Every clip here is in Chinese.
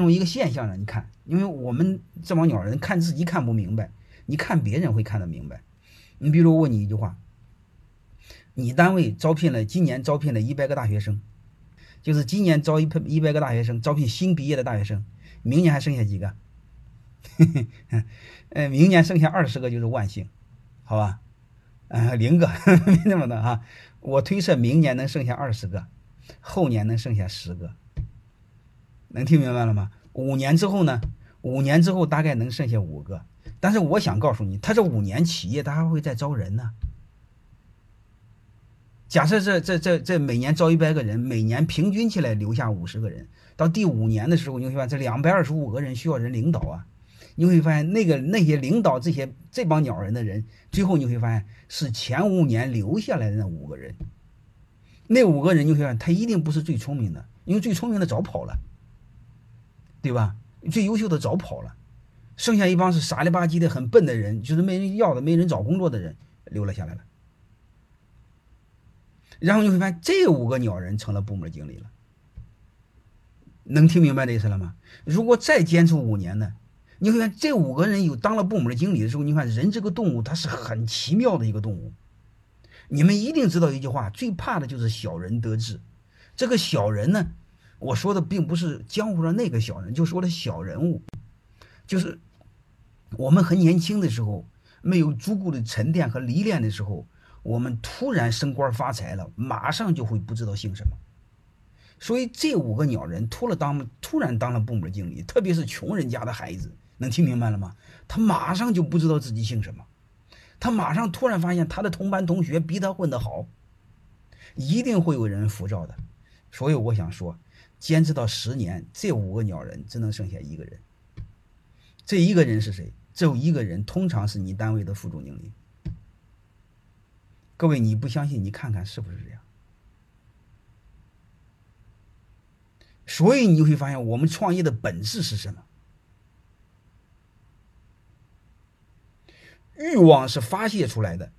用一个现象让你看，因为我们这帮鸟人看自己看不明白，你看别人会看得明白。你比如我问你一句话：你单位招聘了今年招聘了一百个大学生，就是今年招一一百个大学生，招聘新毕业的大学生，明年还剩下几个？呃，明年剩下二十个就是万幸，好吧？呃，零个 没那么的哈。我推测明年能剩下二十个，后年能剩下十个。能听明白了吗？五年之后呢？五年之后大概能剩下五个。但是我想告诉你，他这五年企业他还会再招人呢。假设这这这这每年招一百个人，每年平均起来留下五十个人，到第五年的时候，你会发现这两百二十五个人需要人领导啊。你会发现那个那些领导这些这帮鸟人的人，最后你会发现是前五年留下来的那五个人。那五个人你会发现他一定不是最聪明的，因为最聪明的早跑了。对吧？最优秀的早跑了，剩下一帮是傻里吧唧的、很笨的人，就是没人要的、没人找工作的人留了下来了。然后你会发现，这五个鸟人成了部门经理了。能听明白这意思了吗？如果再坚持五年呢？你会发现，这五个人有当了部门经理的时候，你看人这个动物，它是很奇妙的一个动物。你们一定知道一句话：最怕的就是小人得志。这个小人呢？我说的并不是江湖上那个小人，就说的小人物，就是我们很年轻的时候，没有足够的沉淀和历练的时候，我们突然升官发财了，马上就会不知道姓什么。所以这五个鸟人突了当，突然当了部门经理，特别是穷人家的孩子，能听明白了吗？他马上就不知道自己姓什么，他马上突然发现他的同班同学比他混得好，一定会有人扶照的。所以我想说。坚持到十年，这五个鸟人只能剩下一个人。这一个人是谁？只有一个人，通常是你单位的副总经理。各位，你不相信，你看看是不是这样？所以你会发现，我们创业的本质是什么？欲望是发泄出来的，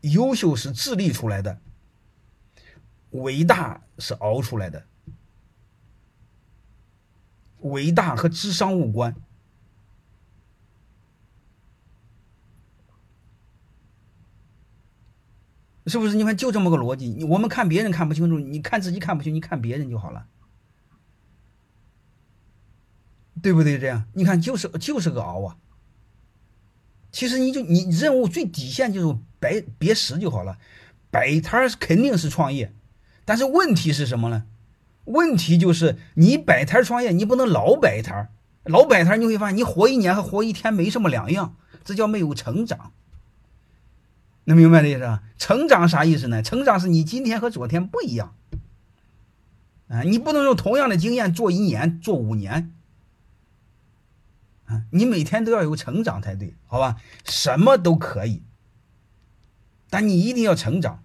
优秀是智力出来的。伟大是熬出来的，伟大和智商无关，是不是？你看，就这么个逻辑。我们看别人看不清楚，你看自己看不清，你看别人就好了，对不对？这样，你看，就是就是个熬啊。其实你就你任务最底线就是摆别实就好了，摆摊肯定是创业。但是问题是什么呢？问题就是你摆摊创业，你不能老摆摊老摆摊你会发现你活一年和活一天没什么两样，这叫没有成长。能明白这意思吧？成长啥意思呢？成长是你今天和昨天不一样啊！你不能用同样的经验做一年、做五年啊！你每天都要有成长才对，好吧？什么都可以，但你一定要成长。